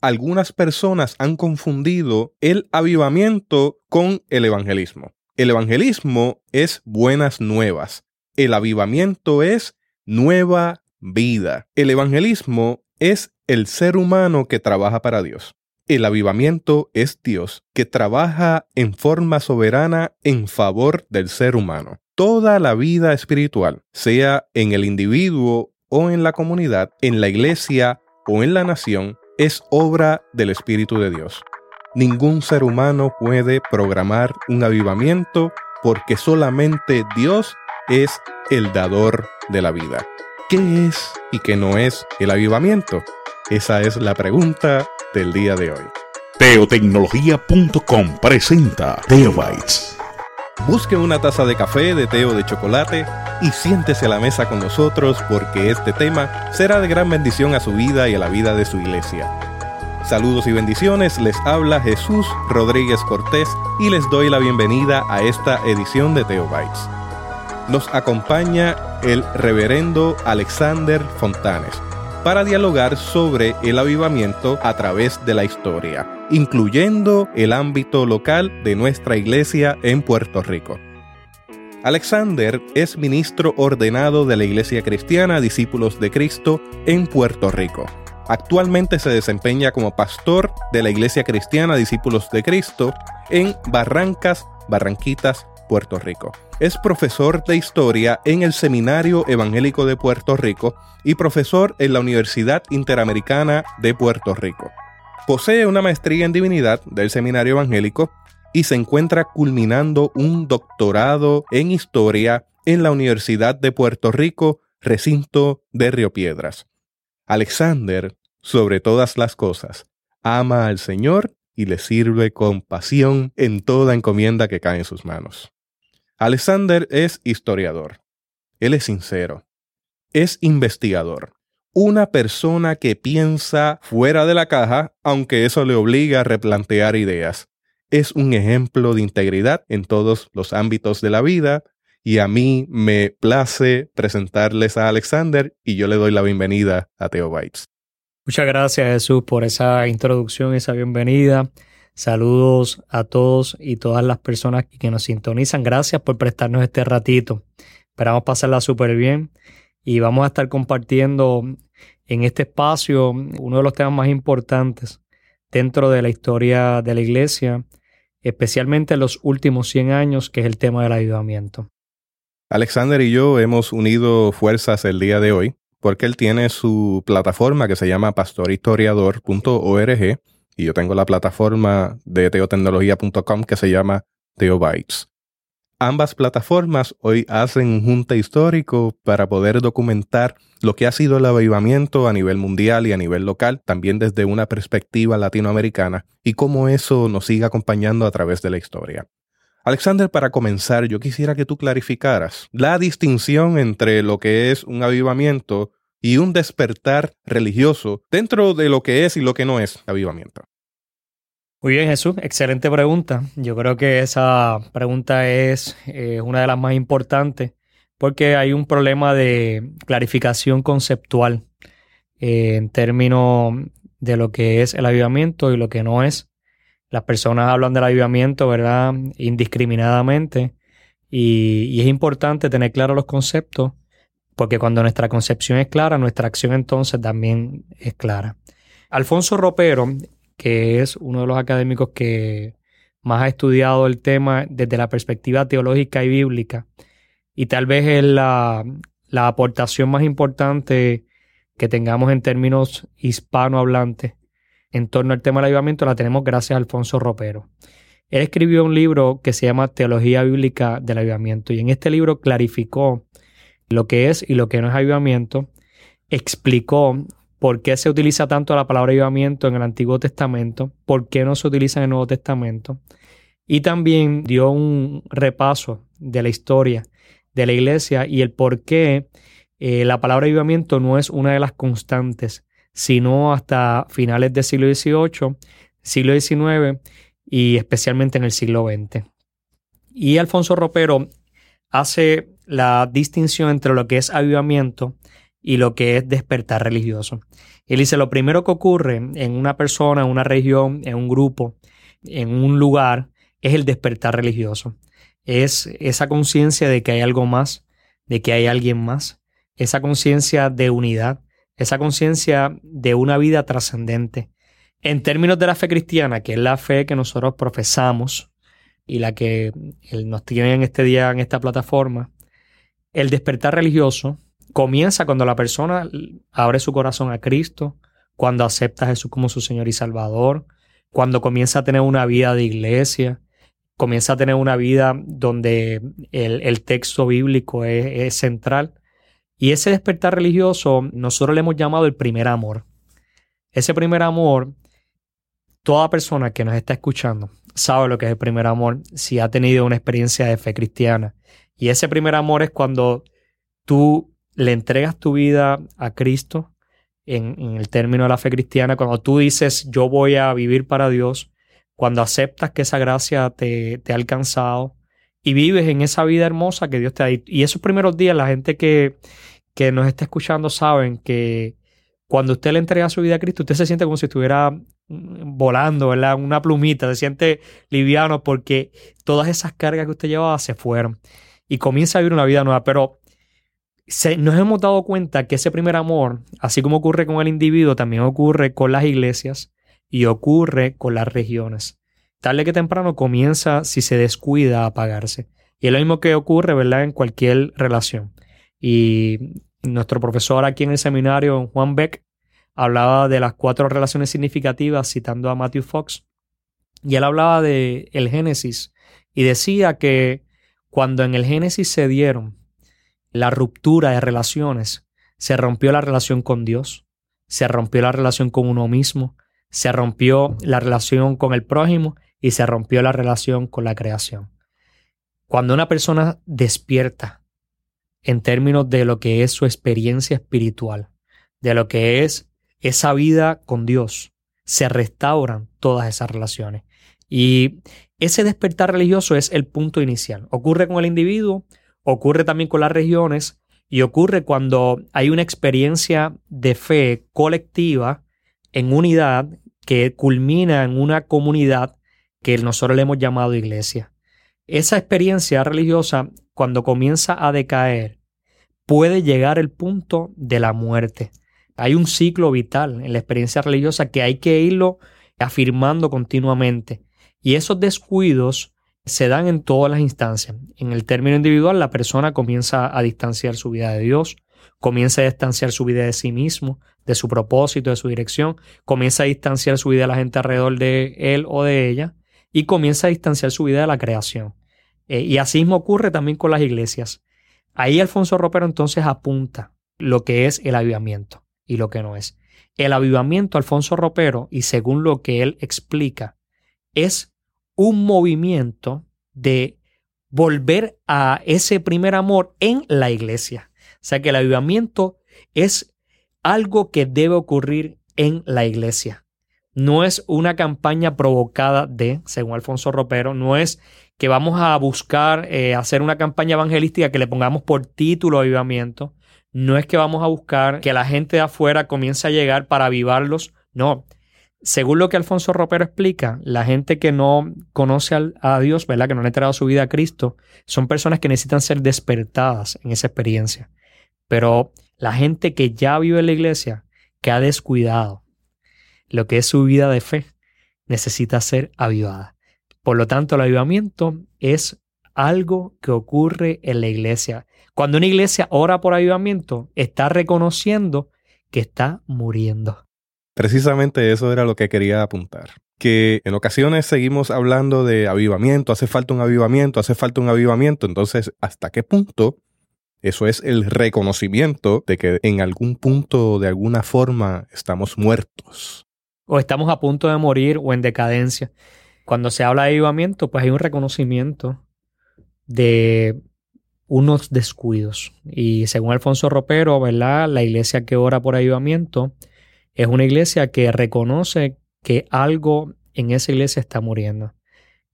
algunas personas han confundido el avivamiento con el evangelismo. El evangelismo es buenas nuevas. El avivamiento es nueva vida. El evangelismo es el ser humano que trabaja para Dios. El avivamiento es Dios que trabaja en forma soberana en favor del ser humano. Toda la vida espiritual, sea en el individuo o en la comunidad, en la iglesia o en la nación, es obra del Espíritu de Dios. Ningún ser humano puede programar un avivamiento porque solamente Dios es el dador de la vida. ¿Qué es y qué no es el avivamiento? Esa es la pregunta del día de hoy. Teotecnología.com presenta Teobytes. Busque una taza de café, de té o de chocolate y siéntese a la mesa con nosotros porque este tema será de gran bendición a su vida y a la vida de su iglesia. Saludos y bendiciones, les habla Jesús Rodríguez Cortés y les doy la bienvenida a esta edición de Teobytes nos acompaña el reverendo Alexander Fontanes para dialogar sobre el avivamiento a través de la historia, incluyendo el ámbito local de nuestra iglesia en Puerto Rico. Alexander es ministro ordenado de la Iglesia Cristiana Discípulos de Cristo en Puerto Rico. Actualmente se desempeña como pastor de la Iglesia Cristiana Discípulos de Cristo en Barrancas, Barranquitas, Puerto Rico. Es profesor de historia en el Seminario Evangélico de Puerto Rico y profesor en la Universidad Interamericana de Puerto Rico. Posee una maestría en divinidad del Seminario Evangélico y se encuentra culminando un doctorado en historia en la Universidad de Puerto Rico, recinto de Río Piedras. Alexander, sobre todas las cosas, ama al Señor y le sirve con pasión en toda encomienda que cae en sus manos. Alexander es historiador. Él es sincero. Es investigador. Una persona que piensa fuera de la caja, aunque eso le obliga a replantear ideas. Es un ejemplo de integridad en todos los ámbitos de la vida y a mí me place presentarles a Alexander y yo le doy la bienvenida a Teobytes. Muchas gracias Jesús por esa introducción, esa bienvenida. Saludos a todos y todas las personas que nos sintonizan. Gracias por prestarnos este ratito. Esperamos pasarla súper bien y vamos a estar compartiendo en este espacio uno de los temas más importantes dentro de la historia de la iglesia, especialmente en los últimos 100 años, que es el tema del ayudamiento. Alexander y yo hemos unido fuerzas el día de hoy porque él tiene su plataforma que se llama pastorhistoriador.org y yo tengo la plataforma de teotecnología.com que se llama Teobytes. Ambas plataformas hoy hacen un junta histórico para poder documentar lo que ha sido el avivamiento a nivel mundial y a nivel local, también desde una perspectiva latinoamericana, y cómo eso nos sigue acompañando a través de la historia. Alexander, para comenzar, yo quisiera que tú clarificaras la distinción entre lo que es un avivamiento y un despertar religioso dentro de lo que es y lo que no es avivamiento. Muy bien, Jesús, excelente pregunta. Yo creo que esa pregunta es eh, una de las más importantes porque hay un problema de clarificación conceptual eh, en términos de lo que es el avivamiento y lo que no es. Las personas hablan del avivamiento, ¿verdad? Indiscriminadamente. Y, y es importante tener claros los conceptos porque cuando nuestra concepción es clara, nuestra acción entonces también es clara. Alfonso Ropero que es uno de los académicos que más ha estudiado el tema desde la perspectiva teológica y bíblica. Y tal vez es la, aportación más importante que tengamos en términos hispanohablantes en torno al tema del avivamiento la tenemos gracias a Alfonso Ropero. Él escribió un libro que se llama Teología Bíblica del Avivamiento y en este libro clarificó lo que es y lo que no es avivamiento, explicó por qué se utiliza tanto la palabra avivamiento en el Antiguo Testamento, por qué no se utiliza en el Nuevo Testamento. Y también dio un repaso de la historia de la iglesia y el por qué eh, la palabra avivamiento no es una de las constantes, sino hasta finales del siglo XVIII, siglo XIX y especialmente en el siglo XX. Y Alfonso Ropero hace la distinción entre lo que es avivamiento y lo que es despertar religioso. Él dice, lo primero que ocurre en una persona, en una región, en un grupo, en un lugar, es el despertar religioso. Es esa conciencia de que hay algo más, de que hay alguien más, esa conciencia de unidad, esa conciencia de una vida trascendente. En términos de la fe cristiana, que es la fe que nosotros profesamos y la que nos tiene en este día en esta plataforma, el despertar religioso comienza cuando la persona abre su corazón a Cristo, cuando acepta a Jesús como su Señor y Salvador, cuando comienza a tener una vida de iglesia, comienza a tener una vida donde el, texto bíblico es, central. Y ese despertar religioso nosotros le hemos llamado el primer amor. Ese primer amor, toda persona que nos está escuchando sabe lo que es el primer amor si ha tenido una experiencia de fe cristiana. Y ese primer amor es cuando tú le entregas tu vida a Cristo en, el término de la fe cristiana, cuando tú dices yo voy a vivir para Dios, cuando aceptas que esa gracia te, ha alcanzado y vives en esa vida hermosa que Dios te ha. Y esos primeros días, la gente que, que nos está escuchando saben que cuando usted le entrega su vida a Cristo, usted se siente como si estuviera mm, volando, ¿verdad? Una plumita, se siente liviano porque todas esas cargas que usted llevaba se fueron y comienza a vivir una vida nueva. Pero nos hemos dado cuenta que ese primer amor, así como ocurre con el individuo, también ocurre con las iglesias y ocurre con las regiones. Tarde que temprano comienza, si se descuida, a apagarse. Y es lo mismo que ocurre, ¿verdad?, en cualquier relación. Y nuestro profesor aquí en el seminario, Juan Beck, hablaba de las cuatro relaciones significativas citando a Matthew Fox. Y él hablaba de el Génesis y decía que cuando en el Génesis se dieron la ruptura de relaciones, se rompió la relación con Dios, se rompió la relación con uno mismo, se rompió la relación con el prójimo y se rompió la relación con la creación. Cuando una persona despierta en términos de lo que es su experiencia espiritual, de lo que es esa vida con Dios, se restauran todas esas relaciones. Y ese despertar religioso es el punto inicial. Ocurre con el individuo, ocurre también con las regiones y ocurre cuando hay una experiencia de fe colectiva en unidad que culmina en una comunidad que nosotros le hemos llamado iglesia. Esa experiencia religiosa, cuando comienza a decaer, puede llegar al punto de la muerte. Hay un ciclo vital en la experiencia religiosa que hay que irlo afirmando continuamente. Y esos descuidos se dan en todas las instancias. En el término individual, la persona comienza a distanciar su vida de Dios, comienza a distanciar su vida de sí mismo, de su propósito, de su dirección, comienza a distanciar su vida de la gente alrededor de él o de ella y comienza a distanciar su vida de la creación. Eh, y así mismo ocurre también con las iglesias. Ahí Alfonso Ropero entonces apunta lo que es el avivamiento y lo que no es. El avivamiento, Alfonso Ropero, y según lo que él explica, es un movimiento de volver a ese primer amor en la iglesia. O sea que el avivamiento es algo que debe ocurrir en la iglesia. No es una campaña provocada de, según Alfonso Ropero, no es que vamos a buscar eh, hacer una campaña evangelística que le pongamos por título avivamiento. No es que vamos a buscar que la gente de afuera comience a llegar para avivarlos. No, según lo que Alfonso Ropero explica, la gente que no conoce a Dios, ¿verdad? Que no ha entregado su vida a Cristo, son personas que necesitan ser despertadas en esa experiencia. Pero la gente que ya vive en la iglesia, que ha descuidado lo que es su vida de fe, necesita ser avivada. Por lo tanto, el avivamiento es algo que ocurre en la iglesia. Cuando una iglesia ora por avivamiento, está reconociendo que está muriendo. Precisamente eso era lo que quería apuntar. Que en ocasiones seguimos hablando de avivamiento, hace falta un avivamiento, hace falta un avivamiento. Entonces, ¿hasta qué punto eso es el reconocimiento de que en algún punto, de alguna forma, estamos muertos? O estamos a punto de morir o en decadencia. Cuando se habla de avivamiento, pues hay un reconocimiento de unos descuidos. Y según Alfonso Ropero, ¿verdad? La iglesia que ora por avivamiento es una iglesia que reconoce que algo en esa iglesia está muriendo.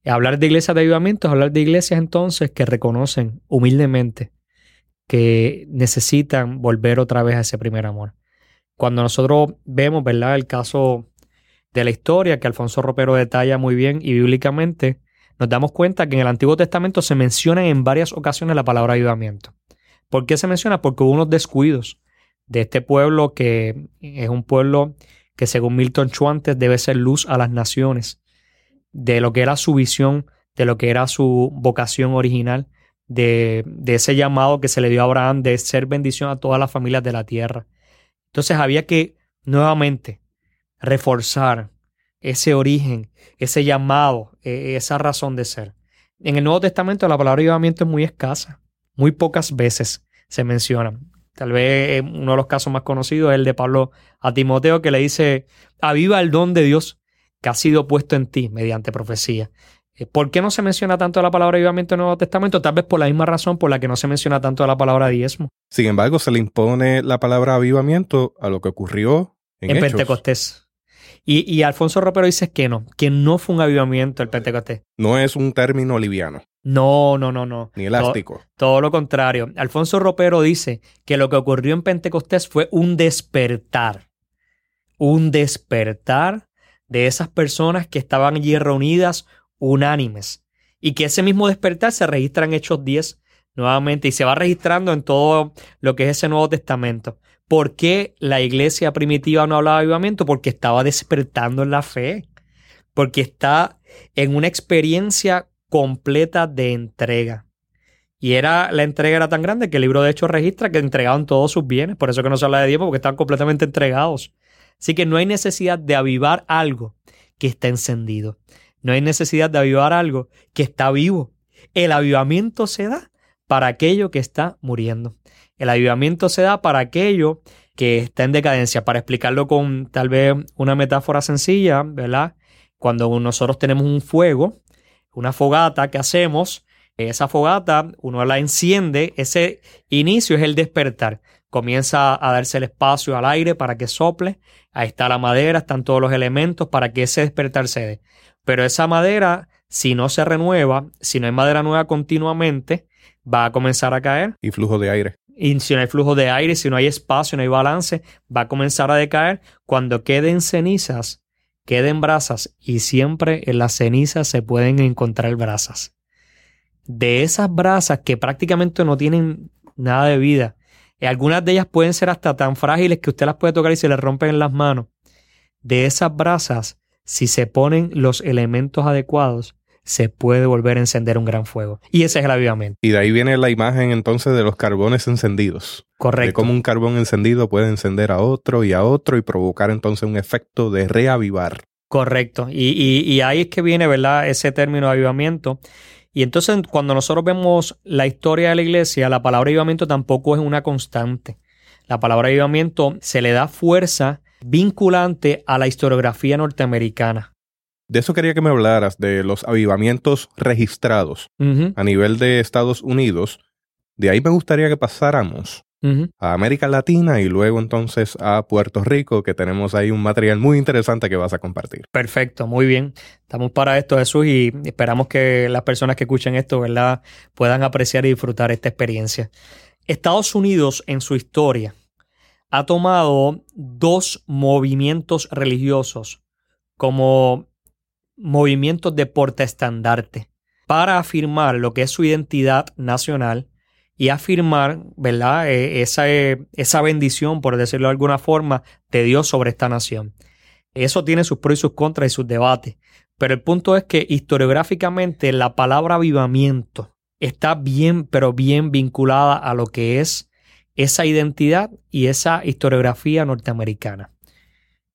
Hablar de iglesias de avivamiento es hablar de iglesias entonces que reconocen humildemente que necesitan volver otra vez a ese primer amor. Cuando nosotros vemos, ¿verdad? El caso de la historia que Alfonso Ropero detalla muy bien y bíblicamente, nos damos cuenta que en el Antiguo Testamento se menciona en varias ocasiones la palabra avivamiento. ¿Por qué se menciona? Porque hubo unos descuidos de este pueblo que es un pueblo que según Milton Chuantes debe ser luz a las naciones, de lo que era su visión, de lo que era su vocación original, de, de ese llamado que se le dio a Abraham de ser bendición a todas las familias de la tierra. Entonces había que nuevamente reforzar ese origen, ese llamado, e, esa razón de ser. En el Nuevo Testamento la palabra avivamiento es muy escasa, muy pocas veces se menciona. Tal vez uno de los casos más conocidos es el de Pablo a Timoteo que le dice, aviva el don de Dios que ha sido puesto en ti mediante profecía. Eh, ¿Por qué no se menciona tanto la palabra avivamiento en el Nuevo Testamento? Tal vez por la misma razón por la que no se menciona tanto la palabra diezmo. Sin embargo, se le impone la palabra avivamiento a lo que ocurrió en, en Pentecostés. Y, y, Alfonso Ropero dice que no, que no fue un avivamiento el Pentecostés. No es un término liviano. No, no, no, no. Ni elástico. Todo, lo contrario. Alfonso Ropero dice que lo que ocurrió en Pentecostés fue un despertar. Un despertar de esas personas que estaban allí reunidas unánimes. Y que ese mismo despertar se registra en Hechos 10 nuevamente y se va registrando en todo lo que es ese Nuevo Testamento. ¿Por qué la iglesia primitiva no hablaba de avivamiento? Porque estaba despertando en la fe. Porque está en una experiencia completa de entrega. Y era, la entrega era tan grande que el libro de Hechos registra que entregaban todos sus bienes. Por eso que no se habla de Dios, porque estaban completamente entregados. Así que no hay necesidad de avivar algo que está encendido. No hay necesidad de avivar algo que está vivo. El avivamiento se da para aquello que está muriendo. El avivamiento se da para aquello que está en decadencia. Para explicarlo con tal vez una metáfora sencilla, ¿verdad? Cuando nosotros tenemos un fuego una fogata que hacemos, esa fogata uno la enciende, ese inicio es el despertar. Comienza a darse el espacio al aire para que sople, ahí está la madera, están todos los elementos para que ese despertar se dé. Pero esa madera, si no se renueva, si no hay madera nueva continuamente, va a comenzar a caer. Y flujo de aire. Y si no hay flujo de aire, si no hay espacio, no hay balance, va a comenzar a decaer. Cuando queden cenizas, queden brasas y siempre en las cenizas se pueden encontrar brasas. De esas brasas que prácticamente no tienen nada de vida, algunas de ellas pueden ser hasta tan frágiles que usted las puede tocar y se le rompen en las manos. De esas brasas, si se ponen los elementos adecuados, se puede volver a encender un gran fuego. Y ese es el avivamiento. Y de ahí viene la imagen entonces de los carbones encendidos. Correcto. De cómo un carbón encendido puede encender a otro y a otro y provocar entonces un efecto de reavivar. Correcto. Y, y, ahí es que viene, ¿verdad? Ese término de avivamiento. Y entonces cuando nosotros vemos la historia de la iglesia, la palabra avivamiento tampoco es una constante. La palabra avivamiento se le da fuerza vinculante a la historiografía norteamericana. De eso quería que me hablaras, de los avivamientos registrados a nivel de Estados Unidos. De ahí me gustaría que pasáramos a América Latina y luego entonces a Puerto Rico, que tenemos ahí un material muy interesante que vas a compartir. Perfecto, muy bien. Estamos para esto, Jesús, y esperamos que las personas que escuchen esto, ¿verdad?, puedan apreciar y disfrutar esta experiencia. Estados Unidos en su historia ha tomado dos movimientos religiosos como movimientos de portaestandarte para afirmar lo que es su identidad nacional y afirmar, ¿verdad? E, esa, e, esa bendición, por decirlo de alguna forma, de Dios sobre esta nación. Eso tiene sus pros y sus contras y sus debates. Pero el punto es que historiográficamente la palabra avivamiento está bien, pero bien vinculada a lo que es esa identidad y esa historiografía norteamericana.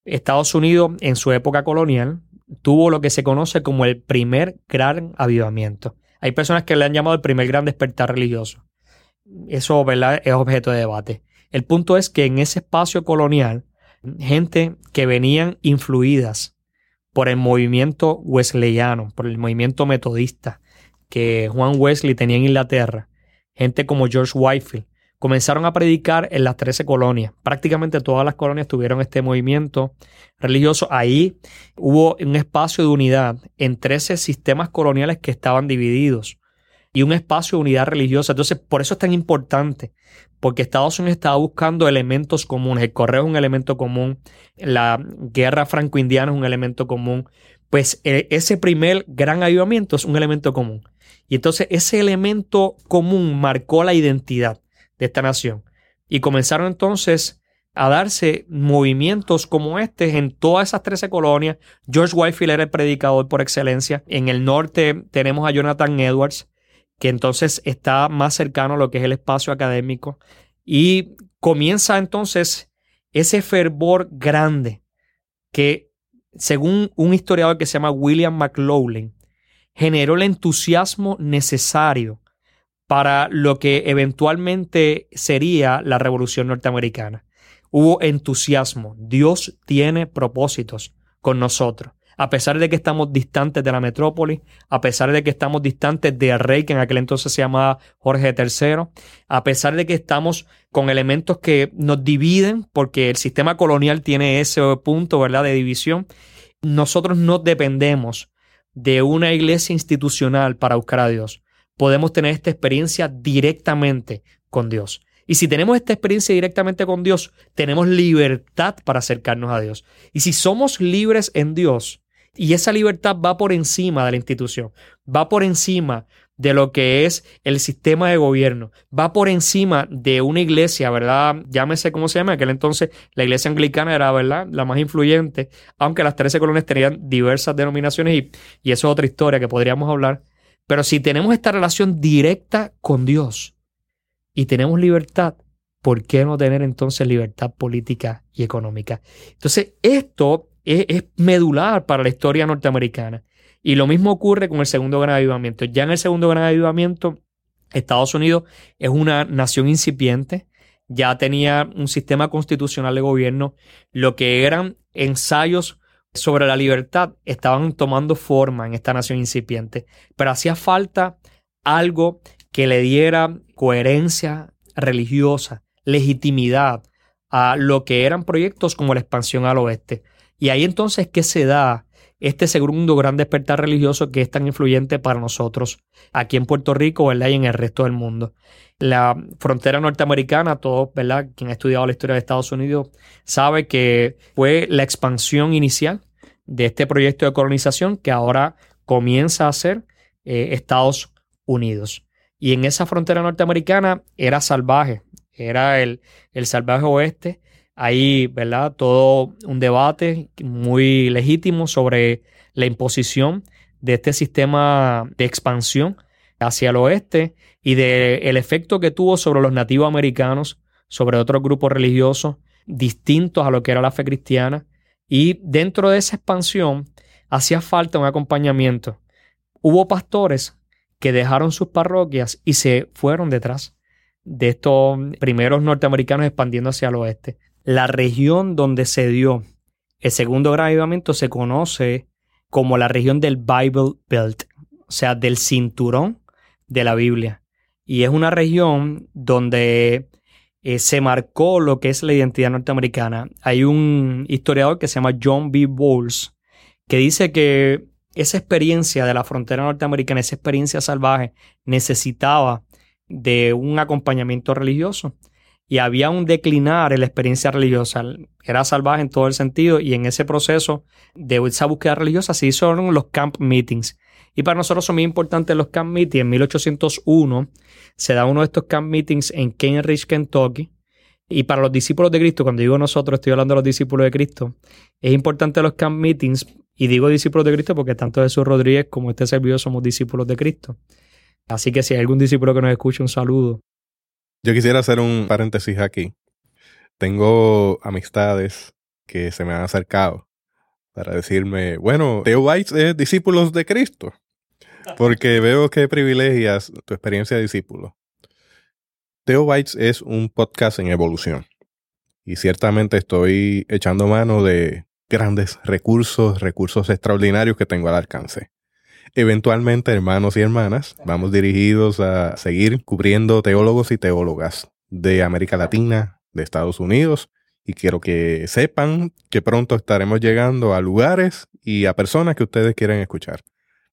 Estados Unidos en su época colonial tuvo lo que se conoce como el primer gran avivamiento. Hay personas que le han llamado el primer gran despertar religioso. Eso es objeto de debate. El punto es que en ese espacio colonial, gente que venían influidas por el movimiento wesleyano, por el movimiento metodista que Juan Wesley tenía en Inglaterra, gente como George Whitefield, comenzaron a predicar en las 13 colonias. Prácticamente todas las colonias tuvieron este movimiento religioso. Ahí hubo un espacio de unidad en 13 sistemas coloniales que estaban divididos. y un espacio de unidad religiosa. Entonces, por eso es tan importante, porque Estados Unidos estaba buscando elementos comunes. El correo es un elemento común, la guerra franco-indiana es un elemento común. Pues e, ese primer gran avivamiento es un elemento común. Y entonces ese elemento común marcó la identidad de esta nación. Y comenzaron entonces a darse movimientos como este en todas esas 13 colonias. George Whitefield era el predicador por excelencia. En el norte tenemos a Jonathan Edwards, que entonces está más cercano a lo que es el espacio académico. Y comienza entonces ese fervor grande que, según un historiador que se llama William McLaughlin, generó el entusiasmo necesario para lo que eventualmente sería la revolución norteamericana hubo entusiasmo. Dios tiene propósitos con nosotros. A pesar de que estamos distantes de la metrópoli, a pesar de que estamos distantes del rey, que en aquel entonces se llamaba Jorge III, a pesar de que estamos con elementos que nos dividen, porque el sistema colonial tiene ese punto, ¿verdad?, de división, nosotros no dependemos de una iglesia institucional para buscar a Dios. Podemos tener esta experiencia directamente con Dios. Y si tenemos esta experiencia directamente con Dios, tenemos libertad para acercarnos a Dios. Y si somos libres en Dios, y esa libertad va por encima de la institución, va por encima de lo que es el sistema de gobierno, va por encima de una iglesia, ¿verdad? Llámese cómo se llama, en aquel entonces la iglesia anglicana era, ¿verdad? La más influyente, aunque las 13 colonias tenían diversas denominaciones y, y eso es otra historia que podríamos hablar. Pero si tenemos esta relación directa con Dios, y tenemos libertad, ¿por qué no tener entonces libertad política y económica? Entonces, esto es, medular para la historia norteamericana. Y lo mismo ocurre con el segundo gran avivamiento. Ya en el segundo gran avivamiento, Estados Unidos es una nación incipiente, ya tenía un sistema constitucional de gobierno, lo que eran ensayos sobre la libertad estaban tomando forma en esta nación incipiente, pero hacía falta algo que le diera coherencia religiosa, legitimidad a lo que eran proyectos como la expansión al oeste. Y ahí entonces que se da este segundo gran despertar religioso que es tan influyente para nosotros aquí en Puerto Rico y en el resto del mundo. La frontera norteamericana, todos, ¿verdad? Quien ha estudiado la historia de Estados Unidos sabe que fue la expansión inicial de este proyecto de colonización que ahora comienza a ser eh, Estados Unidos. Y en esa frontera norteamericana era salvaje, era el, el salvaje oeste. Hay, ¿verdad? Todo un debate muy legítimo sobre la imposición de este sistema de expansión hacia el oeste y del efecto que tuvo sobre los nativos americanos, sobre otros grupos religiosos distintos a lo que era la fe cristiana. Y dentro de esa expansión hacía falta un acompañamiento. Hubo pastores que dejaron sus parroquias y se fueron detrás de estos primeros norteamericanos expandiendo hacia el oeste. La región donde se dio el segundo gran avivamiento se conoce como la región del Bible Belt, o sea, del cinturón de la Biblia. Y es una región donde eh, se marcó lo que es la identidad norteamericana. Hay un historiador que se llama John B. Bowles que dice que esa experiencia de la frontera norteamericana, esa experiencia salvaje, necesitaba de un acompañamiento religioso. Y había un declinar en la experiencia religiosa. Era salvaje en todo el sentido y en ese proceso de esa búsqueda religiosa se hicieron los camp meetings. Y para nosotros son muy importantes los camp meetings. En 1801 se da uno de estos camp meetings en Cambridge, Kentucky. Y para los discípulos de Cristo, cuando digo nosotros, estoy hablando de los discípulos de Cristo, es importante los camp meetings y digo discípulos de Cristo porque tanto Jesús Rodríguez como este servidor somos discípulos de Cristo. Así que si hay algún discípulo que nos escuche, un saludo. Yo quisiera hacer un paréntesis aquí. Tengo amistades que se me han acercado para decirme, bueno, Teo Bites es discípulos de Cristo. Porque veo que privilegias tu experiencia de discípulo. Teo Bites es un podcast en evolución. Y ciertamente estoy echando mano de grandes recursos, recursos extraordinarios que tengo al alcance. Eventualmente, hermanos y hermanas, vamos dirigidos a seguir cubriendo teólogos y teólogas de América Latina, de Estados Unidos, y quiero que sepan que pronto estaremos llegando a lugares y a personas que ustedes quieren escuchar.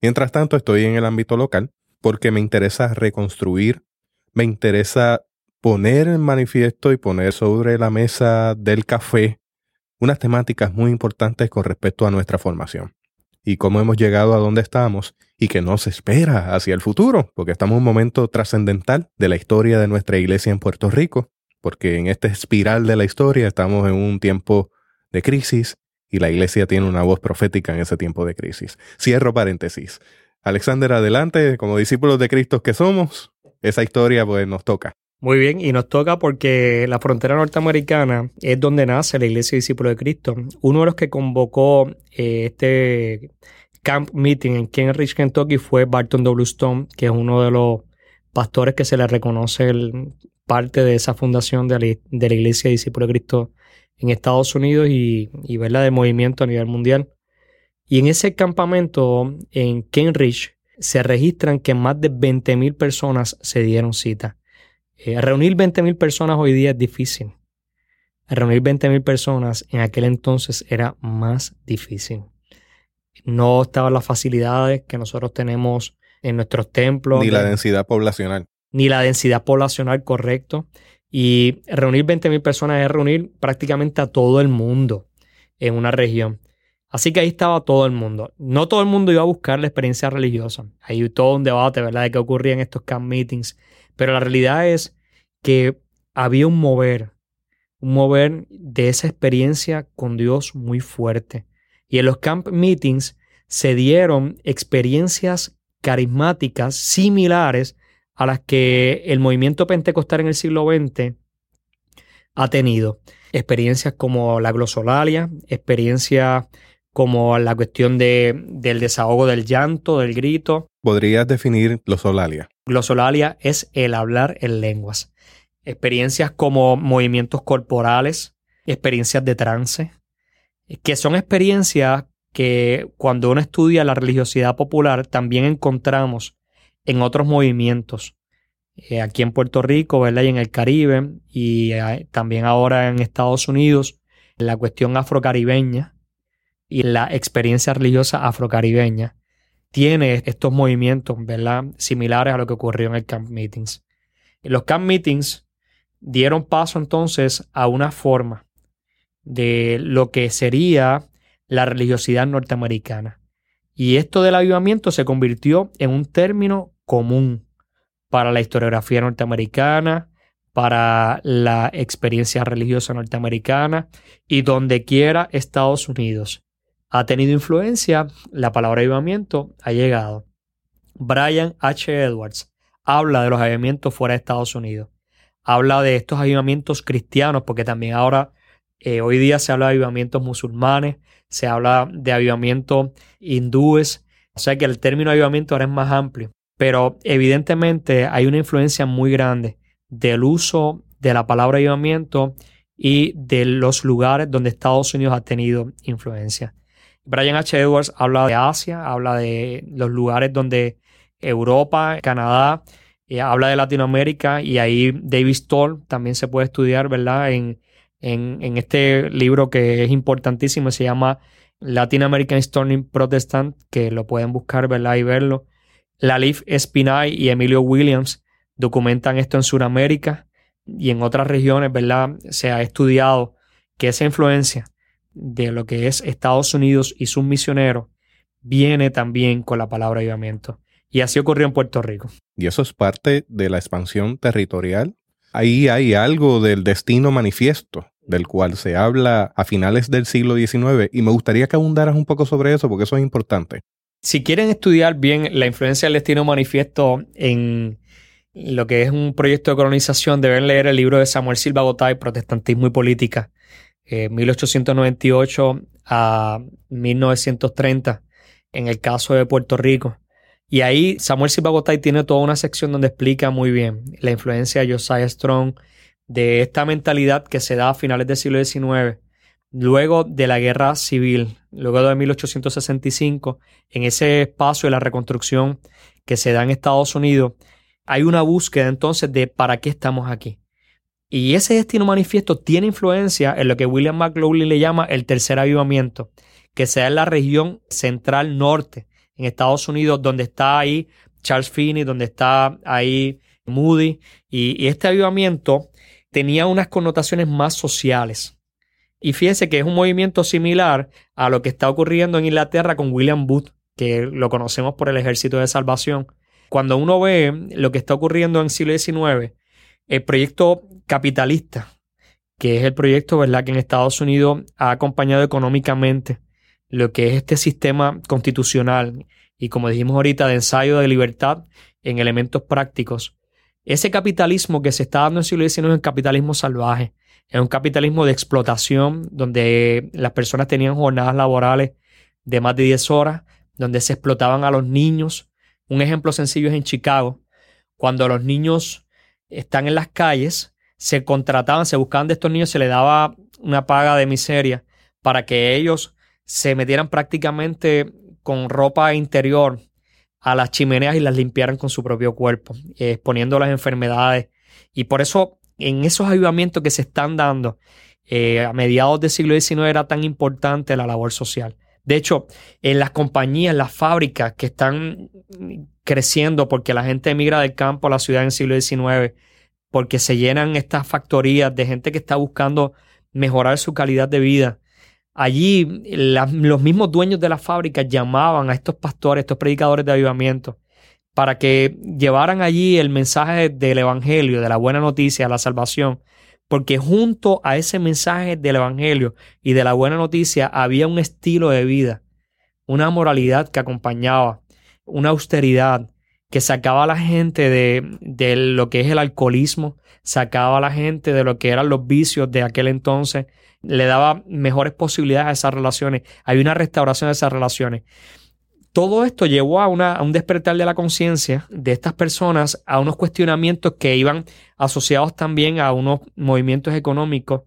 Mientras tanto, estoy en el ámbito local porque me interesa reconstruir, me interesa poner en manifiesto y poner sobre la mesa del café unas temáticas muy importantes con respecto a nuestra formación y cómo hemos llegado a donde estamos y que nos espera hacia el futuro, porque estamos en un momento trascendental de la historia de nuestra iglesia en Puerto Rico, porque en esta espiral de la historia estamos en un tiempo de crisis y la iglesia tiene una voz profética en ese tiempo de crisis. Cierro paréntesis. Alexander, adelante, como discípulos de Cristo que somos, esa historia pues nos toca. Muy bien, y nos toca porque la frontera norteamericana es donde nace la Iglesia Discípulo de Cristo. Uno de los que convocó eh, este camp meeting en Kenrich, Kentucky fue Barton W. Stone, que es uno de los pastores que se le reconoce el, parte de esa fundación de la, Iglesia Discípulo de Cristo en Estados Unidos y, y verla de movimiento a nivel mundial. Y en ese campamento en Kenrich se registran que más de 20.000 personas se dieron cita. Eh, reunir 20.000 personas hoy día es difícil. Reunir 20.000 personas en aquel entonces era más difícil. No estaban las facilidades que nosotros tenemos en nuestros templos. Ni la densidad poblacional. Ni la densidad poblacional, correcto. Y reunir 20.000 personas es reunir prácticamente a todo el mundo en una región. Así que ahí estaba todo el mundo. No todo el mundo iba a buscar la experiencia religiosa. Hay todo un debate, ¿verdad?, de qué ocurría en estos camp meetings. Pero la realidad es que había un mover, un mover de esa experiencia con Dios muy fuerte. Y en los camp meetings se dieron experiencias carismáticas similares a las que el movimiento pentecostal en el siglo XX ha tenido. Experiencias como la glosolalia, experiencias como la cuestión de, del desahogo del llanto, del grito. ¿Podrías definir glosolalia? Glosolalia es el hablar en lenguas. Experiencias como movimientos corporales, experiencias de trance, que son experiencias que cuando uno estudia la religiosidad popular también encontramos en otros movimientos. Eh, aquí en Puerto Rico, ¿verdad? Y en el Caribe y eh, también ahora en Estados Unidos, la cuestión afrocaribeña y la experiencia religiosa afrocaribeña tiene estos movimientos, ¿verdad? Similares a lo que ocurrió en el Camp Meetings. los Camp Meetings dieron paso entonces a una forma de lo que sería la religiosidad norteamericana. Y esto del avivamiento se convirtió en un término común para la historiografía norteamericana, para la experiencia religiosa norteamericana y donde quiera Estados Unidos ha tenido influencia, la palabra avivamiento ha llegado. Brian H. Edwards habla de los avivamientos fuera de Estados Unidos. Habla de estos avivamientos cristianos, porque también ahora, eh, hoy día se habla de avivamientos musulmanes, se habla de avivamientos hindúes, o sea que el término avivamiento ahora es más amplio. Pero evidentemente hay una influencia muy grande del uso de la palabra avivamiento y de los lugares donde Estados Unidos ha tenido influencia. Brian H. Edwards habla de Asia, habla de los lugares donde Europa, Canadá, eh, habla de Latinoamérica y ahí David Stoll también se puede estudiar, ¿verdad? En, en, este libro que es importantísimo, se llama Latin American Storming Protestant, que lo pueden buscar, ¿verdad? Y verlo. Lalif Espinay y Emilio Williams documentan esto en Sudamérica y en otras regiones, ¿verdad? Se ha estudiado que esa influencia de lo que es Estados Unidos y sus misioneros viene también con la palabra avivamiento. Y así ocurrió en Puerto Rico. Y eso es parte de la expansión territorial. Ahí hay algo del destino manifiesto del cual se habla a finales del siglo XIX y me gustaría que abundaras un poco sobre eso porque eso es importante. Si quieren estudiar bien la influencia del destino manifiesto en lo que es un proyecto de colonización, deben leer el libro de Samuel Silva Gotay, Protestantismo y Política, 1898 eh, a 1930, en el caso de Puerto Rico. Y ahí Samuel Silva Gotay tiene toda una sección donde explica muy bien la influencia de Josiah Strong, de esta mentalidad que se da a finales del siglo XIX, luego de la guerra civil, luego de 1865, en ese espacio de la reconstrucción que se da en Estados Unidos, hay una búsqueda entonces de para qué estamos aquí. Y ese destino manifiesto tiene influencia en lo que William McLaughlin le llama el tercer avivamiento, que sea en la región central norte, en Estados Unidos, donde está ahí Charles Finney, donde está ahí Moody. Y, este avivamiento tenía unas connotaciones más sociales. Y fíjense que es un movimiento similar a lo que está ocurriendo en Inglaterra con William Booth, que lo conocemos por el Ejército de Salvación. Cuando uno ve lo que está ocurriendo en el siglo XIX, el proyecto capitalista, que es el proyecto ¿verdad? que en Estados Unidos ha acompañado económicamente lo que es este sistema constitucional y como dijimos ahorita, de ensayo de libertad en elementos prácticos. Ese capitalismo que se está dando en el siglo XIX es un capitalismo salvaje, es un capitalismo de explotación donde las personas tenían jornadas laborales de más de 10 horas, donde se explotaban a los niños. Un ejemplo sencillo es en Chicago, cuando los niños están en las calles, se contrataban, se buscaban de estos niños, se les daba una paga de miseria para que ellos se metieran prácticamente con ropa interior a las chimeneas y las limpiaran con su propio cuerpo, exponiendo las enfermedades. Y por eso en esos ayudamientos que se están dando eh, a mediados del siglo XIX era tan importante la labor social. De hecho, en las compañías, las fábricas que están creciendo porque la gente emigra del campo a la ciudad en el siglo XIX, porque se llenan estas factorías de gente que está buscando mejorar su calidad de vida, Allí los mismos dueños de las fábricas llamaban a estos pastores, estos predicadores de avivamiento, para que llevaran allí el mensaje del Evangelio, de la buena noticia, la salvación, porque junto a ese mensaje del Evangelio y de la buena noticia había un estilo de vida, una moralidad que acompañaba, una austeridad que sacaba a la gente de, de lo que es el alcoholismo, sacaba a la gente de lo que eran los vicios de aquel entonces, le daba mejores posibilidades a esas relaciones. Hay una restauración de esas relaciones. Todo esto llevó a, un despertar de la conciencia de estas personas, a unos cuestionamientos que iban asociados también a unos movimientos económicos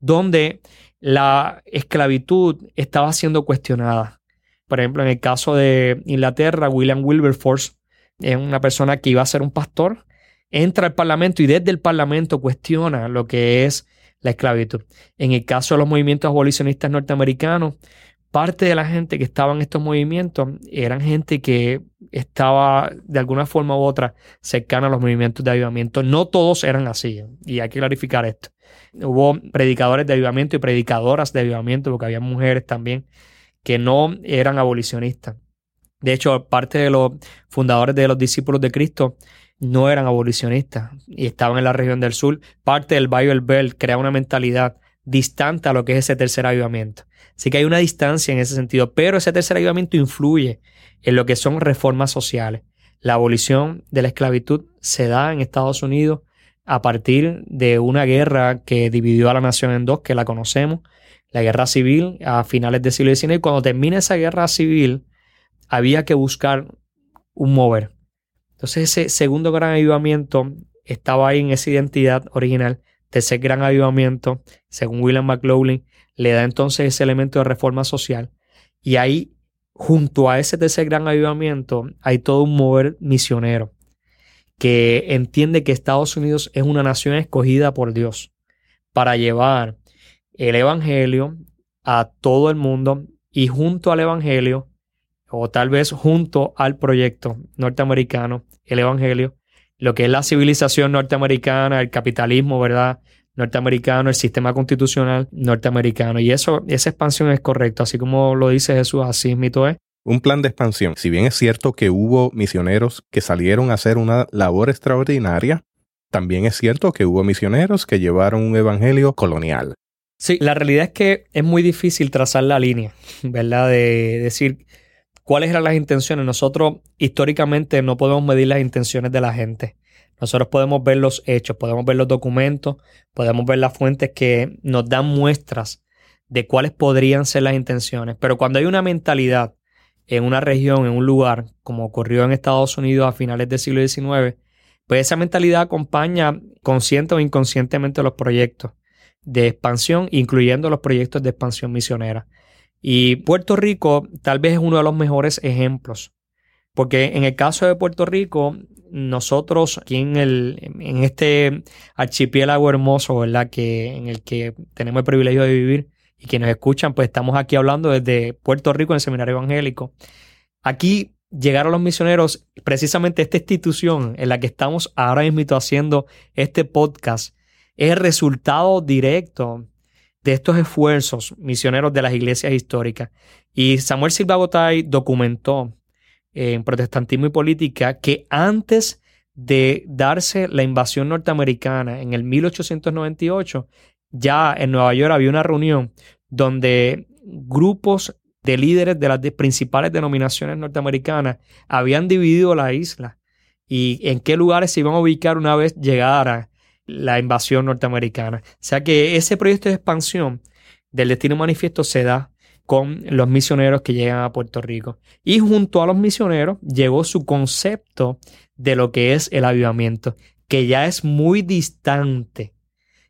donde la esclavitud estaba siendo cuestionada. Por ejemplo, en el caso de Inglaterra, William Wilberforce es una persona que iba a ser un pastor, entra al Parlamento y desde el Parlamento cuestiona lo que es la esclavitud. En el caso de los movimientos abolicionistas norteamericanos, parte de la gente que estaba en estos movimientos eran gente que estaba de alguna forma u otra cercana a los movimientos de avivamiento. No todos eran así, y hay que clarificar esto. Hubo predicadores de avivamiento y predicadoras de avivamiento, porque había mujeres también que no eran abolicionistas. De hecho, parte de los fundadores de los discípulos de Cristo no eran abolicionistas y estaban en la región del sur. Parte del Bible Belt crea una mentalidad distante a lo que es ese tercer avivamiento. Así que hay una distancia en ese sentido, pero ese tercer avivamiento influye en lo que son reformas sociales. La abolición de la esclavitud se da en Estados Unidos a partir de una guerra que dividió a la nación en dos, que la conocemos, la guerra civil a finales del siglo XIX. Y cuando termina esa guerra civil, había que buscar un mover. Entonces ese segundo gran avivamiento estaba ahí en esa identidad original. Tercer gran avivamiento, según William McLaughlin, le da entonces ese elemento de reforma social. Y ahí, junto a ese tercer gran avivamiento, hay todo un mover misionero que entiende que Estados Unidos es una nación escogida por Dios para llevar el Evangelio a todo el mundo y junto al Evangelio o tal vez junto al proyecto norteamericano, el Evangelio, lo que es la civilización norteamericana, el capitalismo, ¿verdad? Norteamericano, el sistema constitucional norteamericano. Y eso, esa expansión es correcta, así como lo dice Jesús, así mito es. Un plan de expansión. Si bien es cierto que hubo misioneros que salieron a hacer una labor extraordinaria, también es cierto que hubo misioneros que llevaron un evangelio colonial. Sí, la realidad es que es muy difícil trazar la línea, ¿verdad? De decir, ¿Cuáles eran las intenciones? Nosotros históricamente no podemos medir las intenciones de la gente. Nosotros podemos ver los hechos, podemos ver los documentos, podemos ver las fuentes que nos dan muestras de cuáles podrían ser las intenciones. Pero cuando hay una mentalidad en una región, en un lugar, como ocurrió en Estados Unidos a finales del siglo XIX, pues esa mentalidad acompaña consciente o inconscientemente los proyectos de expansión, incluyendo los proyectos de expansión misionera. Y Puerto Rico tal vez es uno de los mejores ejemplos, porque en el caso de Puerto Rico, nosotros aquí en, el, en este archipiélago hermoso, ¿verdad? Que, en el que tenemos el privilegio de vivir y que nos escuchan, pues estamos aquí hablando desde Puerto Rico en el Seminario Evangélico. Aquí llegar a los misioneros, precisamente esta institución en la que estamos ahora mismo haciendo este podcast, es el resultado directo de estos esfuerzos misioneros de las iglesias históricas. Y Samuel Silva Gotay documentó en Protestantismo y Política que antes de darse la invasión norteamericana en el 1898, ya en Nueva York había una reunión donde grupos de líderes de las principales denominaciones norteamericanas habían dividido la isla y en qué lugares se iban a ubicar una vez llegara la invasión norteamericana. O sea que ese proyecto de expansión del Destino Manifiesto se da con los misioneros que llegan a Puerto Rico. Y junto a los misioneros llegó su concepto de lo que es el avivamiento, que ya es muy distante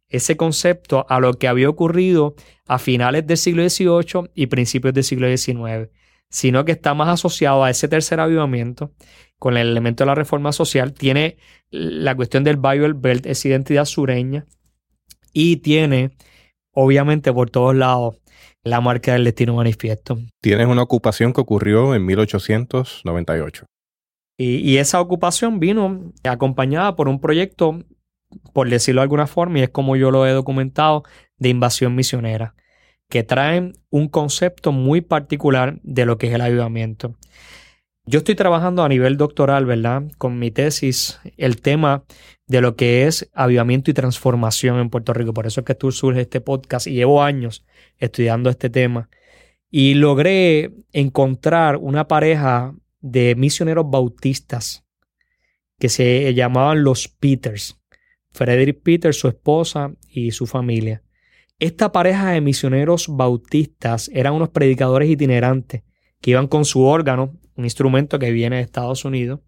ese concepto a lo que había ocurrido a finales del siglo XVIII y principios del siglo XIX, sino que está más asociado a ese tercer avivamiento con el elemento de la reforma social, tiene la cuestión del Bible Belt, esa identidad sureña, y tiene, obviamente, por todos lados, la marca del destino manifiesto. Tienes una ocupación que ocurrió en 1898. Y, y, esa ocupación vino acompañada por un proyecto, por decirlo de alguna forma, y es como yo lo he documentado, de invasión misionera, que traen un concepto muy particular de lo que es el avivamiento. Yo estoy trabajando a nivel doctoral, ¿verdad? Con mi tesis, el tema de lo que es avivamiento y transformación en Puerto Rico. Por eso es que tú surge este podcast y llevo años estudiando este tema. Y logré encontrar una pareja de misioneros bautistas que se llamaban los Peters. Frederick Peters, su esposa y su familia. Esta pareja de misioneros bautistas eran unos predicadores itinerantes que iban con su órgano un instrumento que viene de Estados Unidos,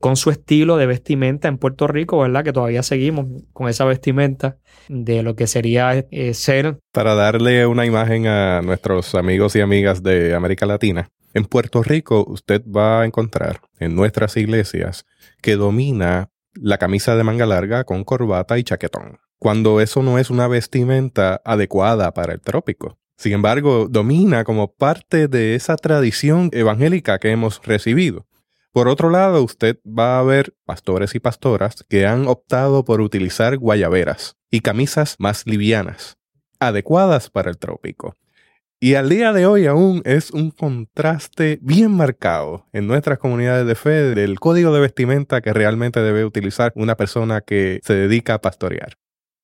con su estilo de vestimenta en Puerto Rico, ¿verdad? Que todavía seguimos con esa vestimenta de lo que sería eh, ser. Para darle una imagen a nuestros amigos y amigas de América Latina, en Puerto Rico usted va a encontrar en nuestras iglesias que domina la camisa de manga larga con corbata y chaquetón, cuando eso no es una vestimenta adecuada para el trópico. Sin embargo, domina como parte de esa tradición evangélica que hemos recibido. Por otro lado, usted va a ver pastores y pastoras que han optado por utilizar guayaberas y camisas más livianas, adecuadas para el trópico. Y al día de hoy aún es un contraste bien marcado en nuestras comunidades de fe del código de vestimenta que realmente debe utilizar una persona que se dedica a pastorear.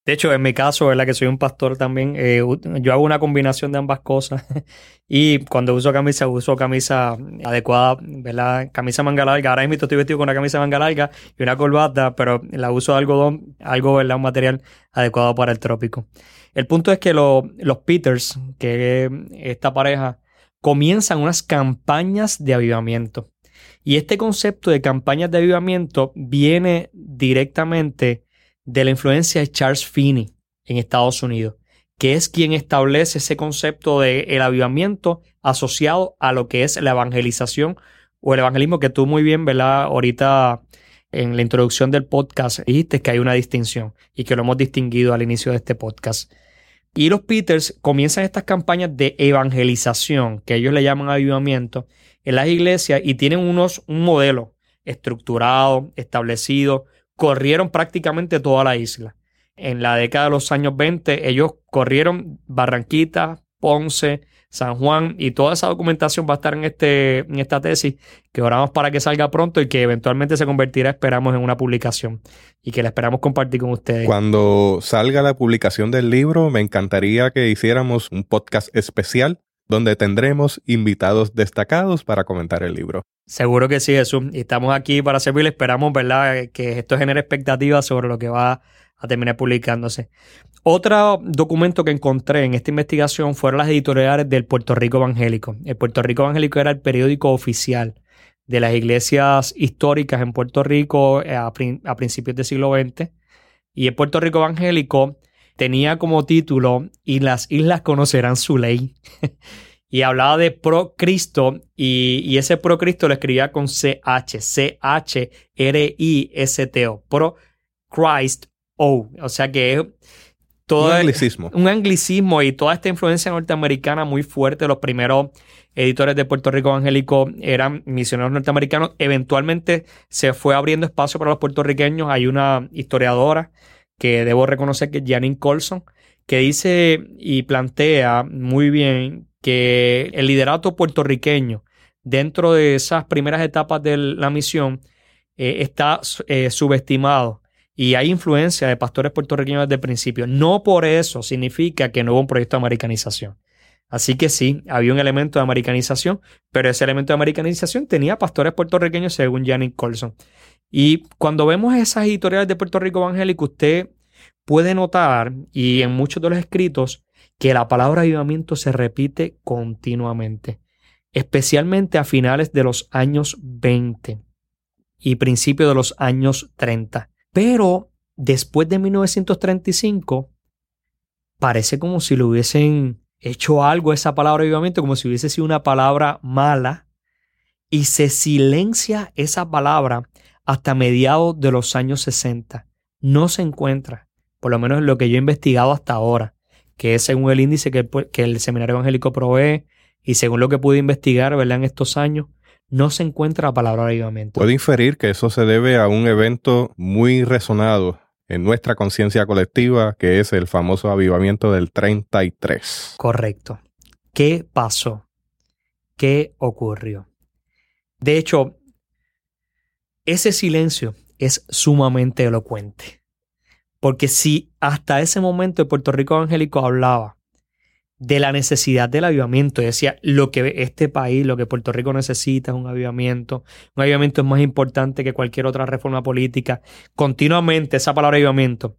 De hecho, en mi caso, ¿verdad? Que soy un pastor también, eh, yo hago una combinación de ambas cosas. y cuando uso camisa, uso camisa adecuada, ¿verdad? Camisa manga larga. Ahora mismo estoy vestido con una camisa manga larga y una corbata, pero la uso de algodón, algo, ¿verdad? Un material adecuado para el trópico. El punto es que los Peters, que esta pareja, comienzan unas campañas de avivamiento. Y este concepto de campañas de avivamiento viene directamente de la influencia de Charles Finney en Estados Unidos, que es quien establece ese concepto de el avivamiento asociado a lo que es la evangelización o el evangelismo que tú muy bien, ¿verdad? Ahorita en la introducción del podcast dijiste que hay una distinción y que lo hemos distinguido al inicio de este podcast. Y los Peters comienzan estas campañas de evangelización, que ellos le llaman avivamiento, en las iglesias y tienen unos, un modelo estructurado, establecido, corrieron prácticamente toda la isla. En la década de los años 20, ellos corrieron Barranquita, Ponce, San Juan y toda esa documentación va a estar en, este, en esta tesis que oramos para que salga pronto y que eventualmente se convertirá, esperamos, en una publicación y que la esperamos compartir con ustedes. Cuando salga la publicación del libro, me encantaría que hiciéramos un podcast especial donde tendremos invitados destacados para comentar el libro. Seguro que sí, Jesús. Y estamos aquí para servirle. Esperamos, ¿verdad?, que esto genere expectativas sobre lo que va a terminar publicándose. Otro documento que encontré en esta investigación fueron las editoriales del Puerto Rico Evangélico. El Puerto Rico Evangélico era el periódico oficial de las iglesias históricas en Puerto Rico eh, a, a principios del siglo XX. Y el Puerto Rico Evangélico tenía como título Y las islas conocerán su ley. y hablaba de pro Cristo y, ese pro Cristo lo escribía con CH, C-H-R-I-S-T-O, pro Christ O. O sea que todo un anglicismo. un anglicismo y toda esta influencia norteamericana muy fuerte. Los primeros editores de Puerto Rico evangélico eran misioneros norteamericanos. Eventualmente se fue abriendo espacio para los puertorriqueños. Hay una historiadora que debo reconocer que es Janine Colson, que dice y plantea muy bien que el liderato puertorriqueño dentro de esas primeras etapas de la misión eh, está eh, subestimado y hay influencia de pastores puertorriqueños desde el principio. No por eso significa que no hubo un proyecto de americanización. Así que sí, había un elemento de americanización, pero ese elemento de americanización tenía pastores puertorriqueños según Janet Colson. Y cuando vemos esas editoriales de Puerto Rico evangélico, usted puede notar, y en muchos de los escritos, que la palabra avivamiento se repite continuamente, especialmente a finales de los años 20 y principios de los años 30. Pero después de 1935, parece como si le hubiesen hecho algo a esa palabra avivamiento, como si hubiese sido una palabra mala, y se silencia esa palabra hasta mediados de los años 60. No se encuentra, por lo menos en lo que yo he investigado hasta ahora, que es según el índice que, que el Seminario Evangélico provee y según lo que pude investigar ¿verdad? en estos años, no se encuentra la palabra avivamiento. Puedo inferir que eso se debe a un evento muy resonado en nuestra conciencia colectiva, que es el famoso avivamiento del 33. Correcto. ¿Qué pasó? ¿Qué ocurrió? De hecho, ese silencio es sumamente elocuente. Porque si hasta ese momento el Puerto Rico evangélico hablaba de la necesidad del avivamiento, decía lo que este país, lo que Puerto Rico necesita es un avivamiento, un avivamiento es más importante que cualquier otra reforma política, continuamente esa palabra avivamiento,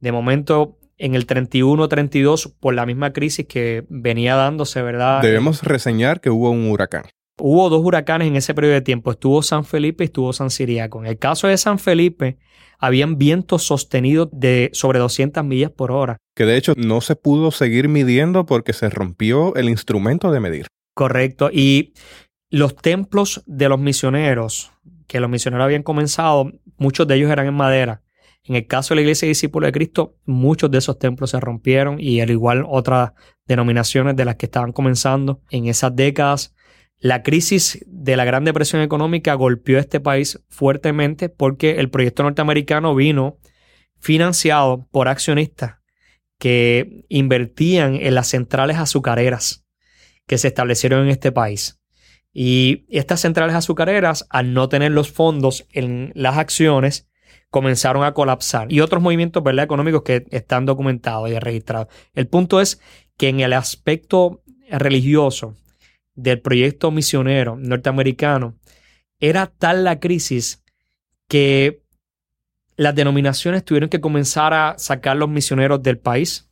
de momento en el 31-32, por la misma crisis que venía dándose, ¿verdad? Debemos reseñar que hubo un huracán. Hubo dos huracanes en ese periodo de tiempo. Estuvo San Felipe y estuvo San Siriaco. En el caso de San Felipe, habían vientos sostenidos de sobre 200 millas por hora. Que de hecho no se pudo seguir midiendo porque se rompió el instrumento de medir. Correcto. Y los templos de los misioneros, que los misioneros habían comenzado, muchos de ellos eran en madera. En el caso de la Iglesia Discípulo de Cristo, muchos de esos templos se rompieron y al igual otras denominaciones de las que estaban comenzando en esas décadas. La crisis de la Gran Depresión Económica golpeó a este país fuertemente porque el proyecto norteamericano vino financiado por accionistas que invertían en las centrales azucareras que se establecieron en este país. Y estas centrales azucareras, al no tener los fondos en las acciones, comenzaron a colapsar. Y otros movimientos ¿verdad? económicos que están documentados y registrados. El punto es que en el aspecto religioso del proyecto misionero norteamericano, era tal la crisis que las denominaciones tuvieron que comenzar a sacar los misioneros del país.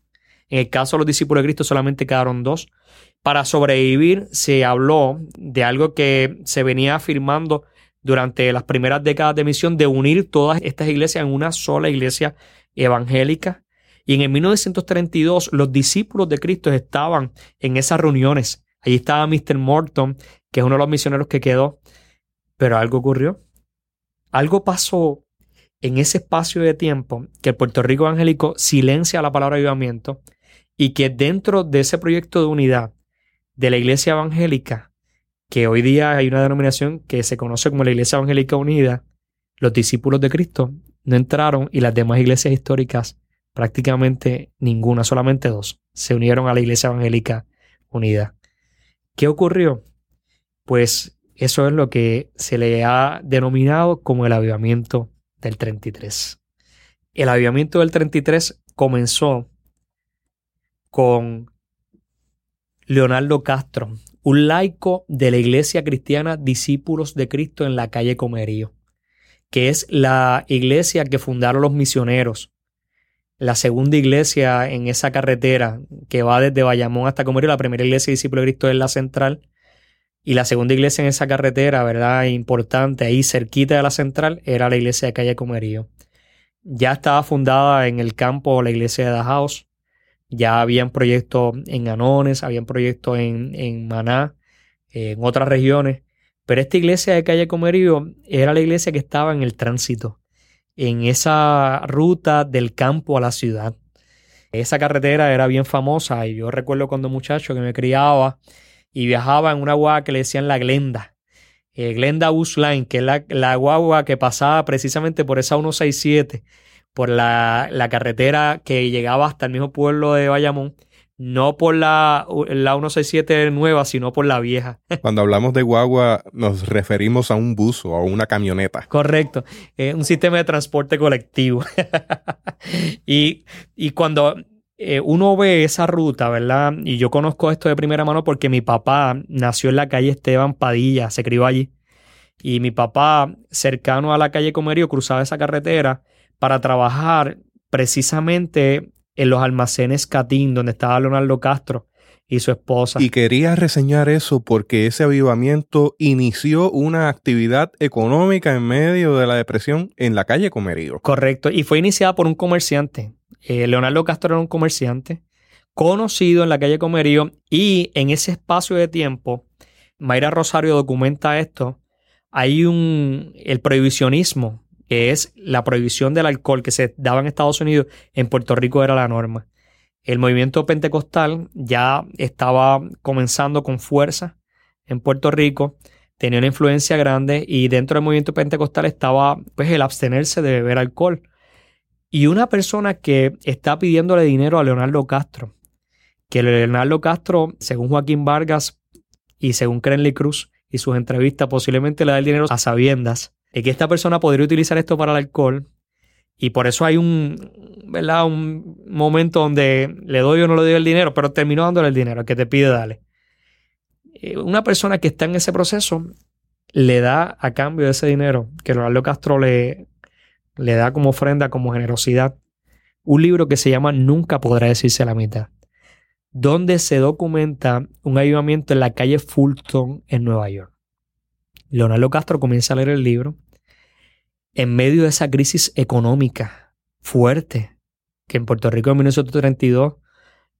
En el caso de los discípulos de Cristo solamente quedaron dos. Para sobrevivir se habló de algo que se venía afirmando durante las primeras décadas de misión de unir todas estas iglesias en una sola iglesia evangélica. Y en el 1932 los discípulos de Cristo estaban en esas reuniones. Allí estaba Mr. Morton, que es uno de los misioneros que quedó. Pero algo ocurrió. Algo pasó en ese espacio de tiempo que el Puerto Rico evangélico silencia la palabra avivamiento y que dentro de ese proyecto de unidad de la iglesia evangélica, que hoy día hay una denominación que se conoce como la Iglesia Evangélica Unida, los discípulos de Cristo no entraron y las demás iglesias históricas, prácticamente ninguna, solamente dos, se unieron a la Iglesia Evangélica Unida. ¿Qué ocurrió? Pues eso es lo que se le ha denominado como el avivamiento del 33. El avivamiento del 33 comenzó con Leonardo Castro, un laico de la iglesia cristiana Discípulos de Cristo en la calle Comerío, que es la iglesia que fundaron los misioneros, la segunda iglesia en esa carretera que va desde Bayamón hasta Comerío, la primera iglesia Discípulos de Cristo es la central, y la segunda iglesia en esa carretera, ¿verdad? Importante, ahí cerquita de la central, era la iglesia de calle Comerío. Ya estaba fundada en el campo la iglesia de Dajaos, ya habían proyectos en Anones, habían proyectos en, en Maná, en otras regiones. Pero esta iglesia de calle Comerío era la iglesia que estaba en el tránsito, en esa ruta del campo a la ciudad. Esa carretera era bien famosa y yo recuerdo cuando muchacho que me criaba y viajaba en una guagua que le decían la Glenda. Eh, Glenda Bus Line, que es la, guagua que pasaba precisamente por esa 167, por la, la, carretera que llegaba hasta el mismo pueblo de Bayamón, no por la, la 167 nueva, sino por la vieja. Cuando hablamos de guagua, nos referimos a un bus o a una camioneta. Correcto, eh, un sistema de transporte colectivo. y, y cuando eh, uno ve esa ruta, ¿verdad? Y yo conozco esto de primera mano porque mi papá nació en la calle Esteban Padilla, se crió allí. Y mi papá, cercano a la calle Comerío, cruzaba esa carretera para trabajar precisamente en los almacenes Catín, donde estaba Leonardo Castro y su esposa. Y quería reseñar eso porque ese avivamiento inició una actividad económica en medio de la depresión en la calle Comerío. Correcto, y fue iniciada por un comerciante. Eh, Leonardo Castro era un comerciante conocido en la calle Comerío y en ese espacio de tiempo, Mayra Rosario documenta esto, hay un, el prohibicionismo que es la prohibición del alcohol que se daba en Estados Unidos, en Puerto Rico era la norma. El movimiento pentecostal ya estaba comenzando con fuerza en Puerto Rico, tenía una influencia grande y dentro del movimiento pentecostal estaba pues el abstenerse de beber alcohol. Y una persona que está pidiéndole dinero a Leonardo Castro, que Leonardo Castro, según Joaquín Vargas y según Crenley Cruz y sus entrevistas, posiblemente le da el dinero a sabiendas es que esta persona podría utilizar esto para el alcohol y por eso hay un, ¿verdad? Un momento donde le doy o no le doy el dinero, pero termino dándole el dinero, que te pide dale. Eh, una persona que está en ese proceso le da a cambio de ese dinero que Leonardo Castro le, le da como ofrenda, como generosidad, un libro que se llama Nunca podrá decirse la mitad, donde se documenta un avivamiento en la calle Fulton en Nueva York. Leonardo Castro comienza a leer el libro en medio de esa crisis económica fuerte que en Puerto Rico en 1932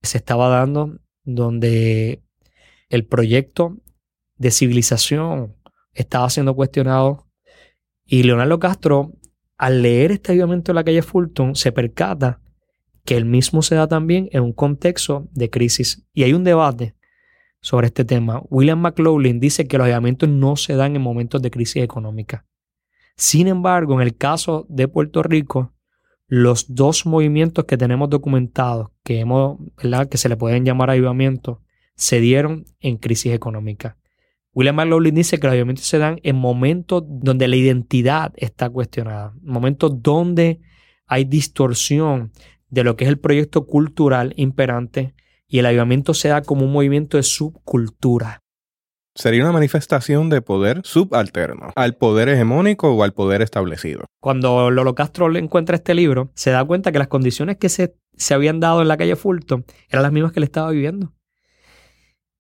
se estaba dando, donde el proyecto de civilización estaba siendo cuestionado. Y Leonardo Castro, al leer este avivamiento de la calle Fulton, se percata que el mismo se da también en un contexto de crisis. Y hay un debate sobre este tema. William McLaughlin dice que los avivamientos no se dan en momentos de crisis económica. Sin embargo, en el caso de Puerto Rico, los dos movimientos que tenemos documentados, que, hemos, que se le pueden llamar avivamientos, se dieron en crisis económica. William McLaughlin dice que los avivamientos se dan en momentos donde la identidad está cuestionada, momentos donde hay distorsión de lo que es el proyecto cultural imperante y el avivamiento se da como un movimiento de subcultura sería una manifestación de poder subalterno al poder hegemónico o al poder establecido. Cuando Lolo Castro le encuentra este libro, se da cuenta que las condiciones que se, se habían dado en la calle Fulton eran las mismas que él estaba viviendo.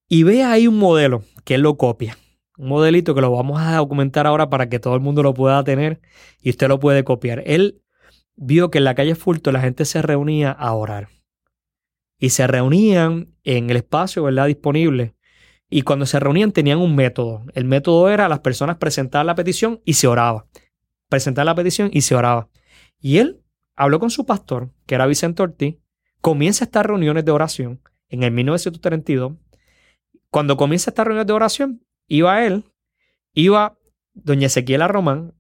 Y ve ahí un modelo que él lo copia. Un modelito que lo vamos a documentar ahora para que todo el mundo lo pueda tener y usted lo puede copiar. Él vio que en la calle Fulton la gente se reunía a orar. Y se reunían en el espacio ¿verdad? disponible y cuando se reunían tenían un método. El método era las personas presentar la petición y se oraba. Presentar la petición y se oraba. Y él habló con su pastor, que era Vicente Ortiz, comienza estas reuniones de oración en el 1932. Cuando comienza estas reuniones de oración, iba él, iba doña Ezequiela Román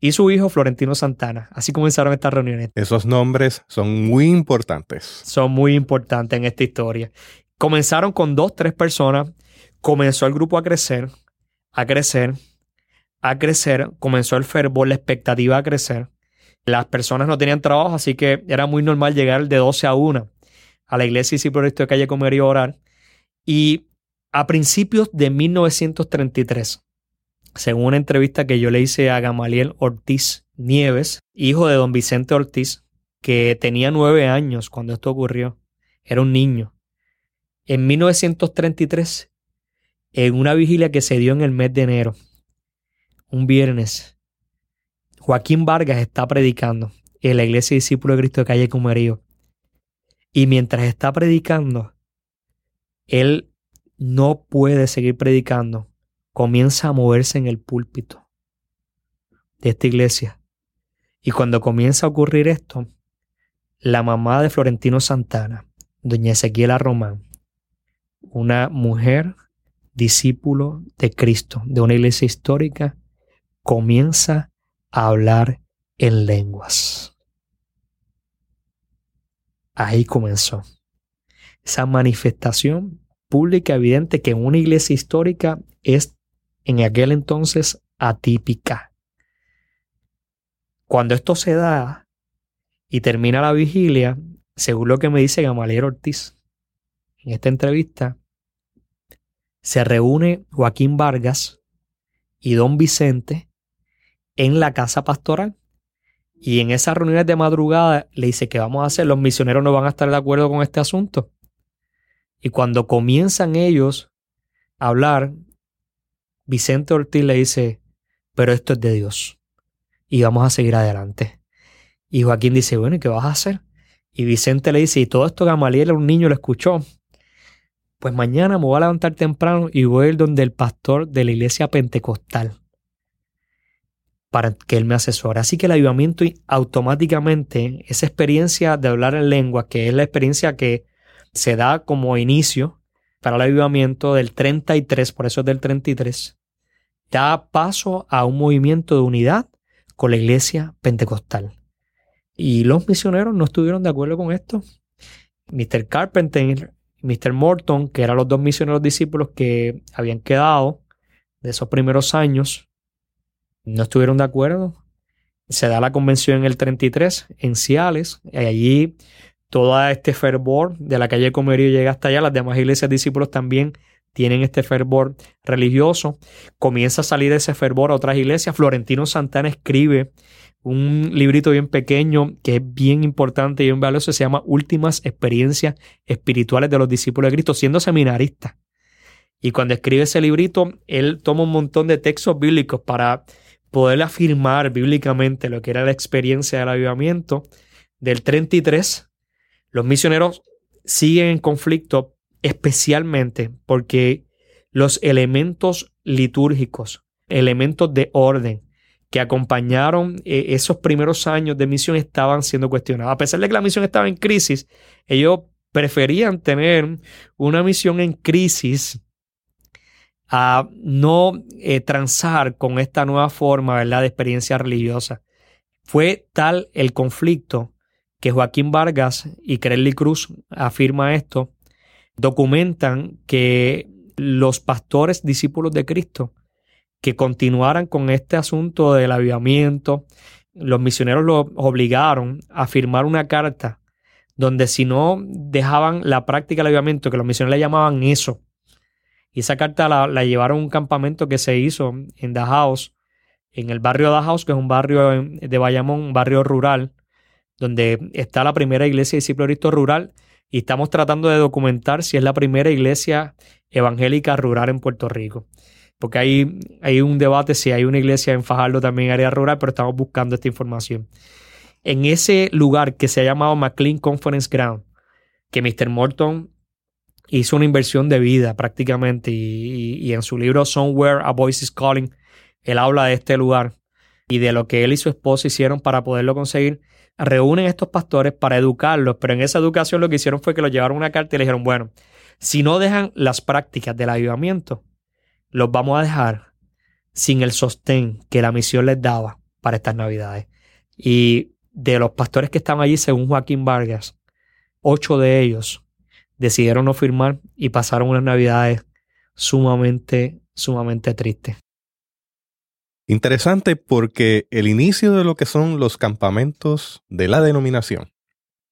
y su hijo Florentino Santana. Así comenzaron estas reuniones. Esos nombres son muy importantes. Son muy importantes en esta historia. Comenzaron con dos, tres personas. Comenzó el grupo a crecer, a crecer, a crecer. Comenzó el fervor, la expectativa a crecer. Las personas no tenían trabajo, así que era muy normal llegar de 12 a 1 a la iglesia y por esto de calle comer y orar. Y a principios de 1933, según una entrevista que yo le hice a Gamaliel Ortiz Nieves, hijo de don Vicente Ortiz, que tenía nueve años cuando esto ocurrió, era un niño. En 1933, en una vigilia que se dio en el mes de enero, un viernes, Joaquín Vargas está predicando en la iglesia discípulo de Cristo de calle Cumerío. Y mientras está predicando, él no puede seguir predicando. Comienza a moverse en el púlpito de esta iglesia. Y cuando comienza a ocurrir esto, la mamá de Florentino Santana, doña Ezequiela Román, una mujer discípulo de Cristo, de una iglesia histórica, comienza a hablar en lenguas. Ahí comenzó esa manifestación pública evidente que en una iglesia histórica es en aquel entonces atípica. Cuando esto se da y termina la vigilia, según lo que me dice Gamaliel Ortiz en esta entrevista, se reúne Joaquín Vargas y don Vicente en la casa pastoral. Y en esas reuniones de madrugada le dice que vamos a hacer, los misioneros no van a estar de acuerdo con este asunto. Y cuando comienzan ellos a hablar, Vicente Ortiz le dice, pero esto es de Dios. Y vamos a seguir adelante. Y Joaquín dice, bueno, ¿y qué vas a hacer? Y Vicente le dice, y todo esto Gamaliel, un niño, lo escuchó. Pues mañana me voy a levantar temprano y voy a ir donde el pastor de la iglesia pentecostal para que él me asesore. Así que el avivamiento automáticamente, esa experiencia de hablar en lengua, que es la experiencia que se da como inicio para el avivamiento del 33, por eso es del 33, da paso a un movimiento de unidad con la iglesia pentecostal. Y los misioneros no estuvieron de acuerdo con esto. Mr. Carpenter y Mr. Morton, que eran los dos misioneros discípulos que habían quedado de esos primeros años, no estuvieron de acuerdo. Se da la convención en el 33 en Ciales, y allí todo este fervor de la calle Comerío llega hasta allá. Las demás iglesias discípulos también tienen este fervor religioso. Comienza a salir ese fervor a otras iglesias. Florentino Santana escribe un librito bien pequeño que es bien importante y bien valioso. Se llama Últimas experiencias espirituales de los discípulos de Cristo, siendo seminarista. Y cuando escribe ese librito, él toma un montón de textos bíblicos para poder afirmar bíblicamente lo que era la experiencia del avivamiento del 33 los misioneros siguen en conflicto especialmente porque los elementos litúrgicos, elementos de orden que acompañaron eh, esos primeros años de misión estaban siendo cuestionados. A pesar de que la misión estaba en crisis, ellos preferían tener una misión en crisis a no eh, transar con esta nueva forma ¿verdad? de experiencia religiosa. Fue tal el conflicto que Joaquín Vargas y Crelly Cruz afirma esto, documentan que los pastores discípulos de Cristo que continuaran con este asunto del avivamiento, los misioneros los obligaron a firmar una carta donde si no dejaban la práctica del avivamiento, que los misioneros le llamaban eso, y esa carta la, llevaron a un campamento que se hizo en Dajaos, en el barrio Dajaos, que es un barrio de Bayamón, un barrio rural, donde está la primera iglesia de discípulo rural y estamos tratando de documentar si es la primera iglesia evangélica rural en Puerto Rico. Porque hay, hay un debate si hay una iglesia en Fajardo también en área rural, pero estamos buscando esta información. En ese lugar que se ha llamado McLean Conference Ground, que Mr. Morton hizo una inversión de vida prácticamente y, en su libro Somewhere a Voice is Calling, él habla de este lugar y de lo que él y su esposa hicieron para poderlo conseguir reúnen a estos pastores para educarlos, pero en esa educación lo que hicieron fue que los llevaron una carta y le dijeron, bueno, si no dejan las prácticas del avivamiento, los vamos a dejar sin el sostén que la misión les daba para estas navidades. Y de los pastores que estaban allí, según Joaquín Vargas, ocho de ellos decidieron no firmar y pasaron unas navidades sumamente, sumamente tristes. Interesante porque el inicio de lo que son los campamentos de la denominación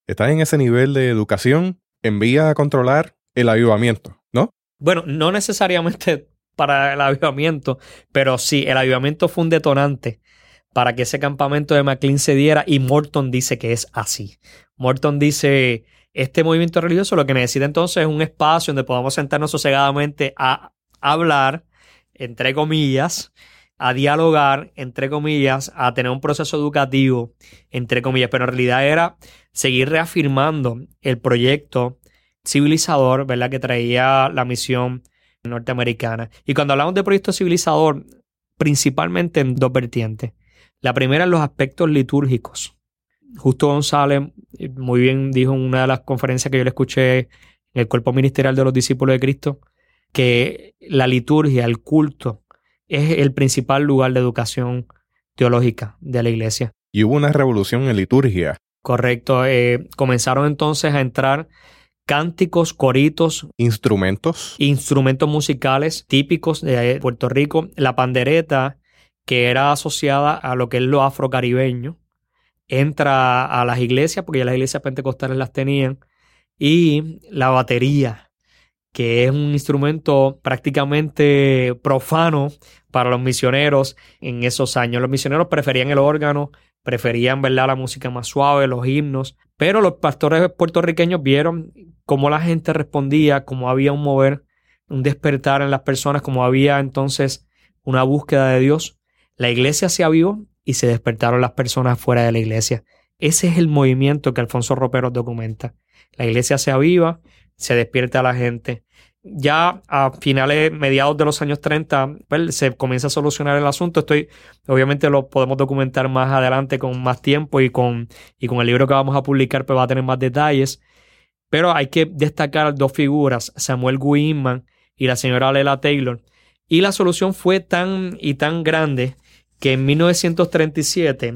está en ese nivel de educación, envía a controlar el avivamiento, ¿no? Bueno, no necesariamente para el avivamiento, pero sí, el avivamiento fue un detonante para que ese campamento de McLean se diera y Morton dice que es así. Morton dice, este movimiento religioso lo que necesita entonces es un espacio donde podamos sentarnos sosegadamente a hablar, entre comillas, a dialogar, entre comillas, a tener un proceso educativo, entre comillas, pero en realidad era seguir reafirmando el proyecto civilizador, ¿verdad? Que traía la misión norteamericana. Y cuando hablamos de proyecto civilizador, principalmente en dos vertientes. La primera en los aspectos litúrgicos. Justo González muy bien dijo en una de las conferencias que yo le escuché en el cuerpo ministerial de los discípulos de Cristo, que la liturgia, el culto, es el principal lugar de educación teológica de la iglesia. Y hubo una revolución en liturgia. Correcto. Eh, comenzaron entonces a entrar cánticos, coritos, instrumentos, instrumentos musicales típicos de Puerto Rico, la pandereta que era asociada a lo que es lo afrocaribeño, entra a las iglesias porque ya las iglesias pentecostales las tenían y la batería que es un instrumento prácticamente profano para los misioneros en esos años. Los misioneros preferían el órgano, preferían ¿verdad? la música más suave, los himnos, pero los pastores puertorriqueños vieron cómo la gente respondía, cómo había un mover, un despertar en las personas, cómo había entonces una búsqueda de Dios. La iglesia se avivó y se despertaron las personas fuera de la iglesia. Ese es el movimiento que Alfonso Ropero documenta. La iglesia se aviva, se despierta a la gente. Ya a finales, mediados de los años 30, pues, se comienza a solucionar el asunto. Estoy, obviamente lo podemos documentar más adelante con más tiempo y con, y con el libro que vamos a publicar, pues va a tener más detalles. Pero hay que destacar dos figuras, Samuel Guinman y la señora Lela Taylor. Y la solución fue tan y tan grande que en 1937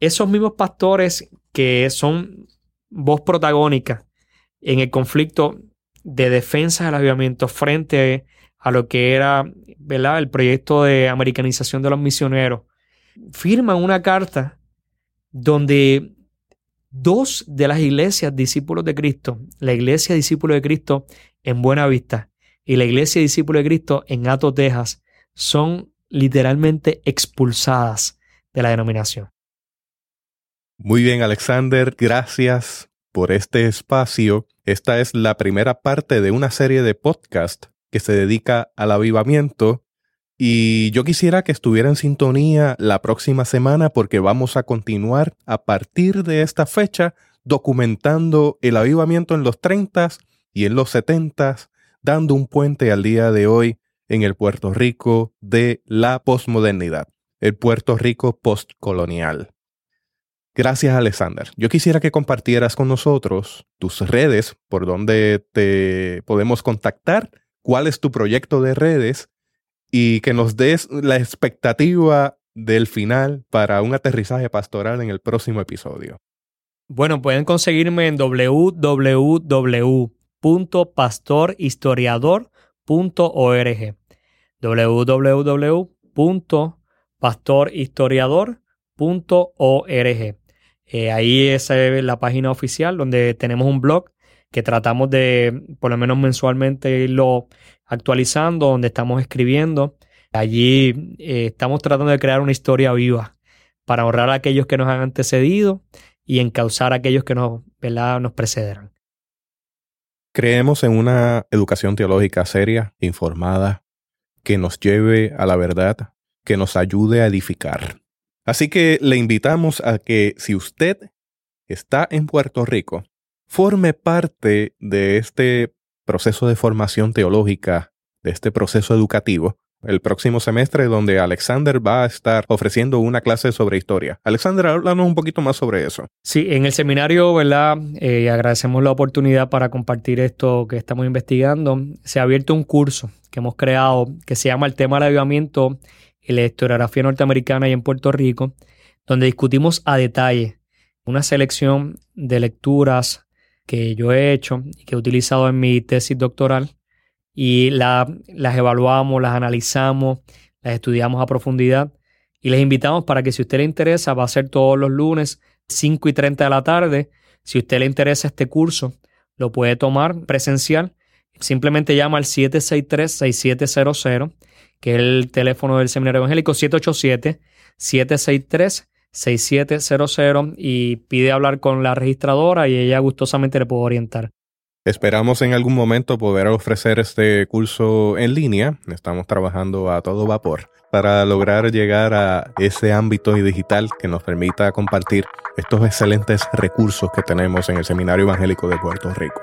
esos mismos pastores que son voz protagónica en el conflicto de defensa del avivamiento frente a lo que era ¿verdad? el proyecto de americanización de los misioneros, firman una carta donde dos de las iglesias discípulos de Cristo, la iglesia discípulo de Cristo en Buena Vista y la iglesia discípulo de Cristo en Ato, Texas, son literalmente expulsadas de la denominación. Muy bien, Alexander, gracias por este espacio. Esta es la primera parte de una serie de podcast que se dedica al avivamiento y yo quisiera que estuviera en sintonía la próxima semana porque vamos a continuar a partir de esta fecha documentando el avivamiento en los 30 y en los 70 dando un puente al día de hoy en el Puerto Rico de la posmodernidad, el Puerto Rico postcolonial. Gracias, Alexander. Yo quisiera que compartieras con nosotros tus redes, por donde te podemos contactar, cuál es tu proyecto de redes y que nos des la expectativa del final para un aterrizaje pastoral en el próximo episodio. Bueno, pueden conseguirme en www.pastorhistoriador.org www.pastorhistoriador.org eh, ahí es la página oficial donde tenemos un blog que tratamos de, por lo menos mensualmente, irlo actualizando, donde estamos escribiendo. Allí eh, estamos tratando de crear una historia viva para honrar a aquellos que nos han antecedido y encauzar a aquellos que nos, nos precederán. Creemos en una educación teológica seria, informada, que nos lleve a la verdad, que nos ayude a edificar. Así que le invitamos a que si usted está en Puerto Rico, forme parte de este proceso de formación teológica, de este proceso educativo, el próximo semestre donde Alexander va a estar ofreciendo una clase sobre historia. Alexander, háblanos un poquito más sobre eso. Sí, en el seminario, ¿verdad? Eh, agradecemos la oportunidad para compartir esto que estamos investigando. Se ha abierto un curso que hemos creado que se llama El tema del avivamiento y la historiografía norteamericana y en Puerto Rico, donde discutimos a detalle una selección de lecturas que yo he hecho y que he utilizado en mi tesis doctoral y las evaluamos, las analizamos, las estudiamos a profundidad y les invitamos para que si a usted le interesa, va a ser todos los lunes 5 y 30 de la tarde. Si a usted le interesa este curso, lo puede tomar presencial. Simplemente llama al 763-6700 que es el teléfono del Seminario Evangélico, 787-763-6700 y pide hablar con la registradora y ella gustosamente le puede orientar. Esperamos en algún momento poder ofrecer este curso en línea. Estamos trabajando a todo vapor para lograr llegar a ese ámbito digital que nos permita compartir estos excelentes recursos que tenemos en el Seminario Evangélico de Puerto Rico.